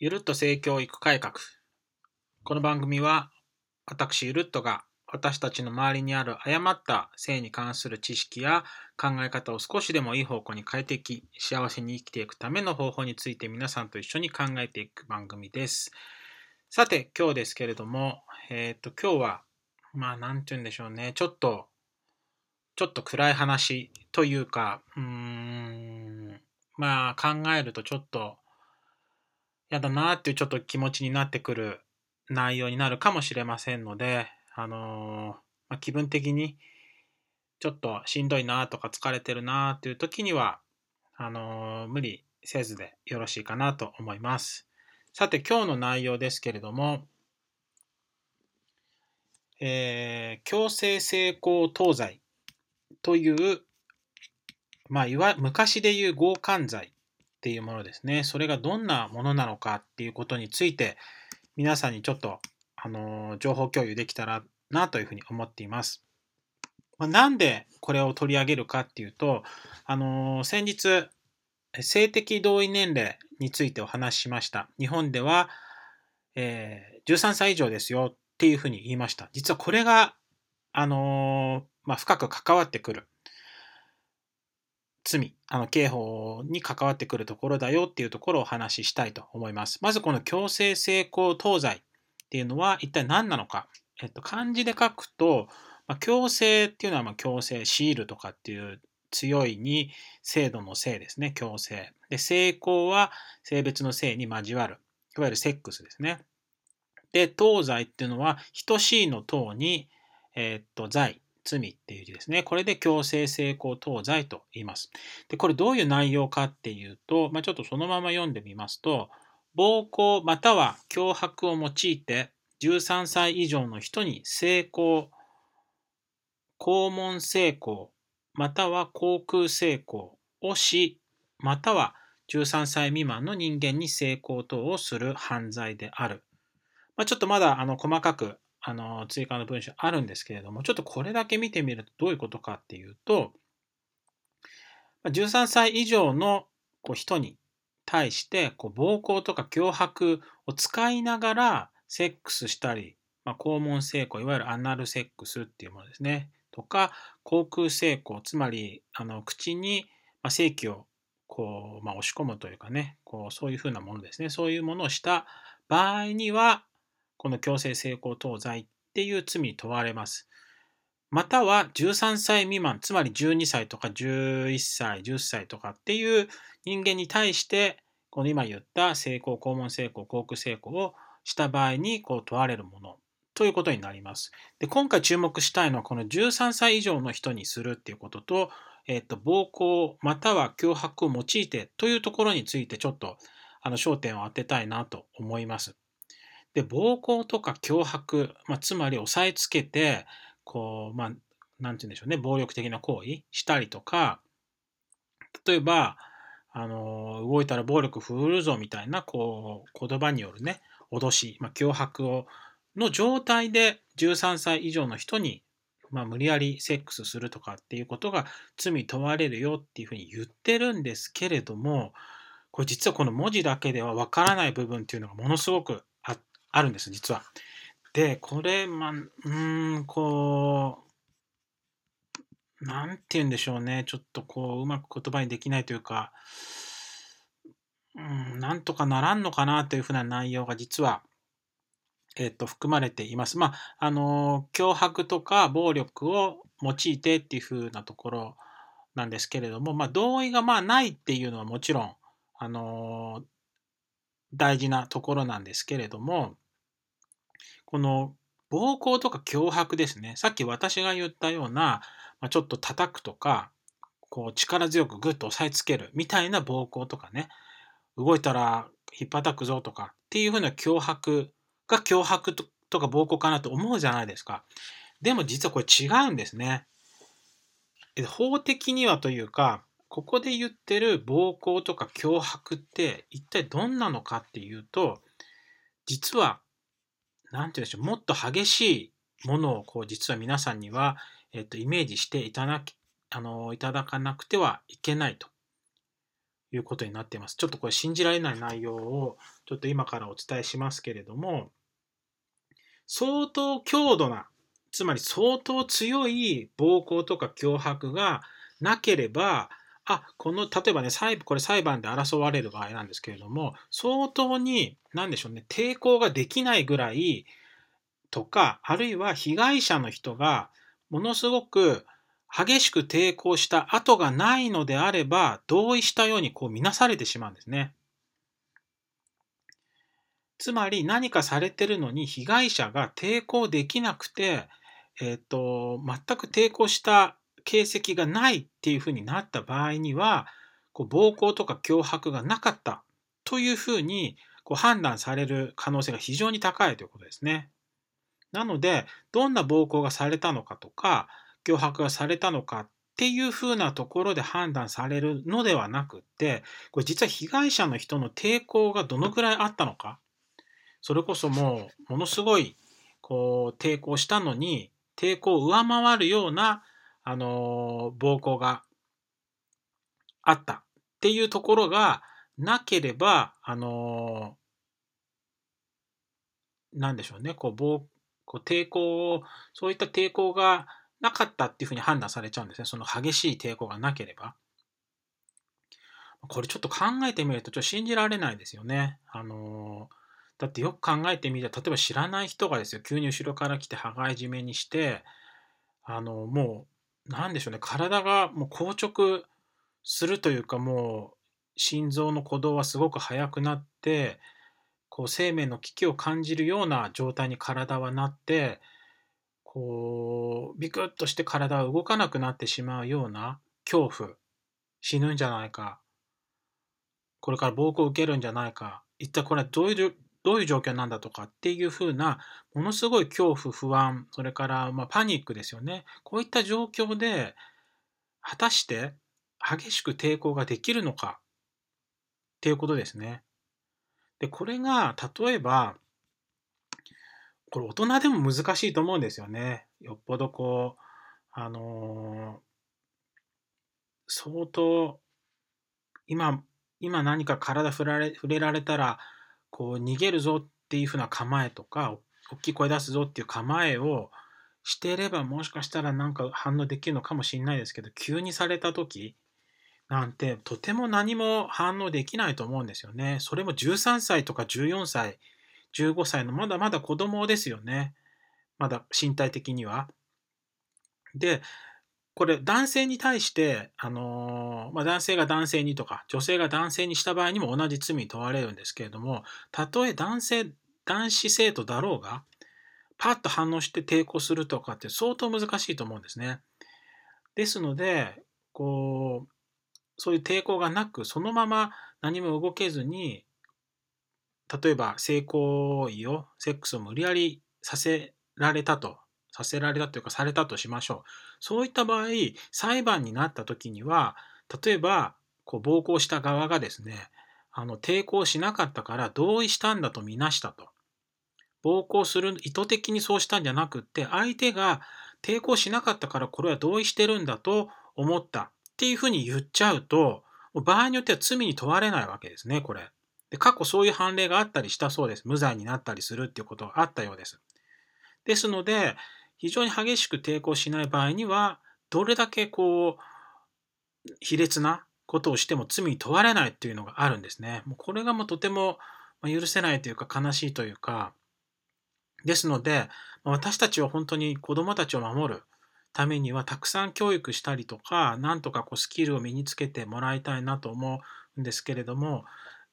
ゆるっと性教育改革。この番組は、私ゆるっとが私たちの周りにある誤った性に関する知識や考え方を少しでもいい方向に変えていき、幸せに生きていくための方法について皆さんと一緒に考えていく番組です。さて、今日ですけれども、えっ、と、今日は、まあ、なんて言うんでしょうね、ちょっと、ちょっと暗い話というか、うーん、まあ、考えるとちょっと、やだなっていうちょっと気持ちになってくる内容になるかもしれませんので、あのー、まあ、気分的にちょっとしんどいなとか疲れてるなっていう時には、あのー、無理せずでよろしいかなと思います。さて今日の内容ですけれども、えー、強制性交等罪という、まあ、いわ昔でいう強姦罪っていうものですね。それがどんなものなのかっていうことについて、皆さんにちょっと、あの情報共有できたらなというふうに思っています。まあ、なんでこれを取り上げるかっていうと、あの先日、性的同意年齢についてお話ししました。日本では、えー、13歳以上ですよっていうふうに言いました。実はこれが、あのまあ、深く関わってくる罪、あの刑法に関わってくるところだよっていうところをお話ししたいと思います。まずこの強制性交等罪っていうのは一体何なのか。えっと、漢字で書くと、まあ、強制っていうのはま強制、シールとかっていう強いに制度の性ですね、強制。で、性交は性別の性に交わる。いわゆるセックスですね。で、当罪っていうのは、等しいの等に、え、っと、罪、罪っていう字ですね。これで強制性交等罪と言います。で、これどういう内容かっていうと、まあ、ちょっとそのまま読んでみますと、暴行または脅迫を用いて13歳以上の人に性交、肛門性交、または航空性交をし、または13歳未満の人間に性交等をする犯罪である。まあ、ちょっとまだあの細かくあの追加の文章あるんですけれども、ちょっとこれだけ見てみるとどういうことかっていうと、13歳以上のこう人に対してこう暴行とか脅迫を使いながらセックスしたり、まあ、肛門性交、いわゆるアナルセックスっていうものですね。とか、口腔性交、つまりあの口に、性器をこう、まあ、押し込むというかね、こうそういうふうなものですね。そういうものをした場合には、この強制性交等罪っていう罪に問われます。または13歳未満、つまり12歳とか11歳、10歳とかっていう人間に対して、この今言った性交、肛門性交、口腔性交をした場合にこう問われるものということになります。で今回注目したいのはこの13歳以上の人にするっていうことと、えっ、と、暴行または脅迫を用いてというところについてちょっとあの焦点を当てたいなと思います。で、暴行とか脅迫、まあ、つまり押さえつけて、こう、まあ、なんて言うんでしょうね、暴力的な行為したりとか、例えば、あの、動いたら暴力振るぞみたいな、こう、言葉によるね、脅し、まあ、脅迫を、の状態で13歳以上の人に、まあ、無理やりセックスするとかっていうことが罪問われるよっていうふうに言ってるんですけれども、これ実はこの文字だけではわからない部分っていうのがものすごくあるんです、実は。で、これ、まあ、うん、こう、なんて言うんでしょうね。ちょっとこう、うまく言葉にできないというか、うん、なんとかならんのかなというふうな内容が実は、えっ、と、含まれています。まあ、あの、脅迫とか暴力を用いてっていうふうなところなんですけれども、まあ、同意がまあないっていうのはもちろん、あの、大事なところなんですけれども、この暴行とか脅迫ですね。さっき私が言ったような、ま、ちょっと叩くとか、こう力強くグッと押さえつけるみたいな暴行とかね、動いたら引っ叩くぞとかっていうふうな脅迫が脅迫とか暴行かなと思うじゃないですか。でも実はこれ違うんですね。法的にはというか、ここで言ってる暴行とか脅迫って一体どんなのかっていうと、実は、なんて言うんでしょう、もっと激しいものをこう実は皆さんには、えっと、イメージしていただき、あの、いただかなくてはいけないと。いうことになっています。ちょっとこれ信じられない内容をちょっと今からお伝えしますけれども、相当強度な、つまり相当強い暴行とか脅迫がなければ、あ、この、例えばね、裁これ裁判で争われる場合なんですけれども、相当に、なんでしょうね、抵抗ができないぐらいとか、あるいは被害者の人がものすごく激しく抵抗した跡がないのであれば、同意したようにこう見なされてしまうんですね。つまり何かされてるのに被害者が抵抗できなくて、えっ、ー、と、全く抵抗した形跡がないっていうふうになった場合には、こう暴行とか脅迫がなかったというふうにこう判断される可能性が非常に高いということですね。なので、どんな暴行がされたのかとか、脅迫がされたのかっていうふうなところで判断されるのではなくって、これ実は被害者の人の抵抗がどのくらいあったのか、それこそもうものすごいこう抵抗したのに、抵抗を上回るような、あの暴行があったっていうところがなければ、あのなんでしょうね、こう暴こう抵抗を、そういった抵抗がなかったっていうふうに判断されちゃうんですね。その激しい抵抗がなければ。これちょっと考えてみると、ちょっと信じられないですよね。あのだってよく考えてみて、例えば知らない人がですよ、急に後ろから来て羽交い締めにして、あのもう、なんでしょうね、体がもう硬直するというか、もう、心臓の鼓動はすごく速くなって、こう生命の危機を感じるような状態に体はなって、こう、ビクッとして体が動かなくなってしまうような恐怖、死ぬんじゃないか、これから暴行を受けるんじゃないか、一体これはどういう、どういう状況なんだとかっていうふうな、ものすごい恐怖、不安、それからまパニックですよね。こういった状況で、果たして激しく抵抗ができるのかっていうことですね。で、これが例えば、これ大人でも難しいと思うんですよね。よっぽどこう、あのー、相当、今、今何か体触られ触れられたら、こう逃げるぞっていうふうな構えとか、大きい声出すぞっていう構えをしていれば、もしかしたらなんか反応できるのかもしれないですけど、急にされた時なんて、とても何も反応できないと思うんですよね。それも13歳とか14歳、15歳のまだまだ子供ですよね。まだ身体的には。で、これ男性に対して、あのまあ、男性が男性にとか、女性が男性にした場合にも同じ罪に問われるんですけれども、たとえ男性、男子生徒だろうが、パッと反応して抵抗するとかって相当難しいと思うんですね。ですので、こう、そういう抵抗がなく、そのまま何も動けずに、例えば性行為を、セックスを無理やりさせられたと、させられたというかされたとしましょう。そういった場合、裁判になった時には、例えば、こう暴行した側がですね、あの抵抗しなかったから同意したんだとみなしたと。暴行する意図的にそうしたんじゃなくって、相手が抵抗しなかったからこれは同意してるんだと思ったっていうふうに言っちゃうと、場合によっては罪に問われないわけですね、これ。で、過去そういう判例があったりしたそうです。無罪になったりするっていうことがあったようです。ですので、非常に激しく抵抗しない場合には、どれだけこう、卑劣なことをしても罪に問われないっていうのがあるんですね。もうこれがもうとても許せないというか悲しいというか、ですので、私たちは本当に子供たちを守るためにはたくさん教育したりとか、なんとかこうスキルを身につけてもらいたいなと思うんですけれども、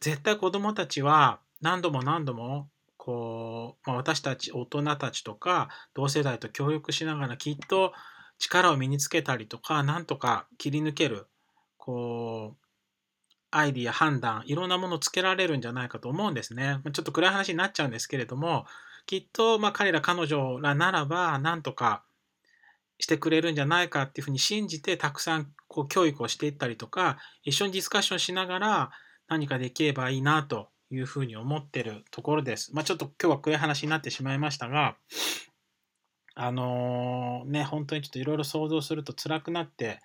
絶対子供たちは何度も何度もこう、まあ、私たち大人たちとか同世代と協力しながらきっと力を身につけたりとかなんとか切り抜けるこうアイディア判断いろんなものをつけられるんじゃないかと思うんですね。ちょっと暗い話になっちゃうんですけれどもきっとま彼ら彼女らならばなんとかしてくれるんじゃないかっていうふうに信じてたくさんこう教育をしていったりとか一緒にディスカッションしながら何かできればいいなというふうに思ってるところです。まあ、ちょっと今日は暗い話になってしまいましたが、あのー、ね、本当にちょっといろいろ想像すると辛くなって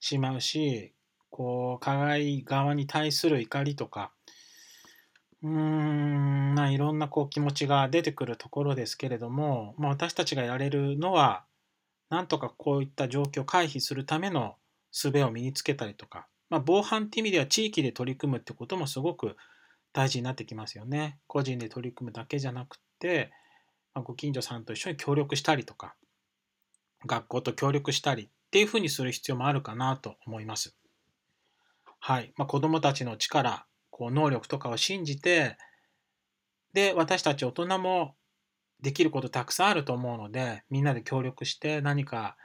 しまうし、こう、加害側に対する怒りとか、うーん、まあ、いろんなこう気持ちが出てくるところですけれども、まあ、私たちがやれるのは、なんとかこういった状況を回避するための術を身につけたりとか、まあ、防犯って意味では地域で取り組むってこともすごく大事になってきますよね。個人で取り組むだけじゃなくて、まあ、ご近所さんと一緒に協力したりとか、学校と協力したりっていうふうにする必要もあるかなと思います。はい。まあ、子供たちの力、こう能力とかを信じて、で、私たち大人もできることたくさんあると思うので、みんなで協力して何か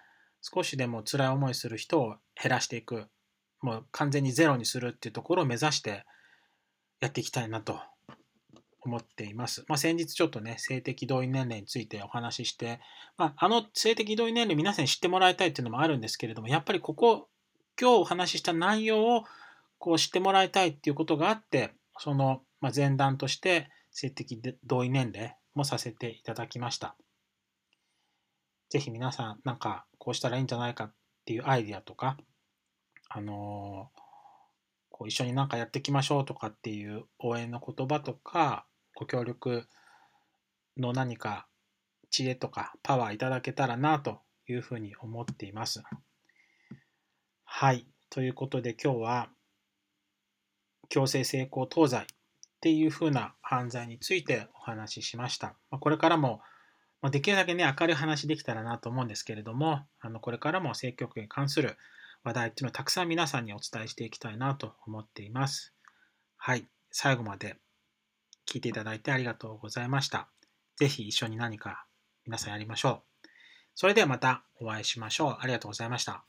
少しでも辛い思いする人を減らしていく、もう完全にゼロにするっていうところを目指してやっていきたいなと思っています。まあ、先日ちょっとね、性的同意年齢についてお話しして、まあ、あの性的同意年齢皆さんに知ってもらいたいっていうのもあるんですけれども、やっぱりここ、今日お話しした内容をこう知ってもらいたいっていうことがあって、その、前段として性的同意年齢もさせていただきました。ぜひ皆さん、なんかこうしたらいいんじゃないかっていうアイディアとか、あのー、こう一緒になんかやっていきましょうとかっていう応援の言葉とか、ご協力の何か知恵とかパワーいただけたらなというふうに思っています。はい。ということで今日は強制性交等罪っていうふうな犯罪についてお話ししました。これからもできるだけね、明るい話できたらなと思うんですけれども、あのこれからも性教育に関する話題っていうのをたくさん皆さんにお伝えしていきたいなと思っています。はい。最後まで聞いていただいてありがとうございました。ぜひ一緒に何か皆さんやりましょう。それではまたお会いしましょう。ありがとうございました。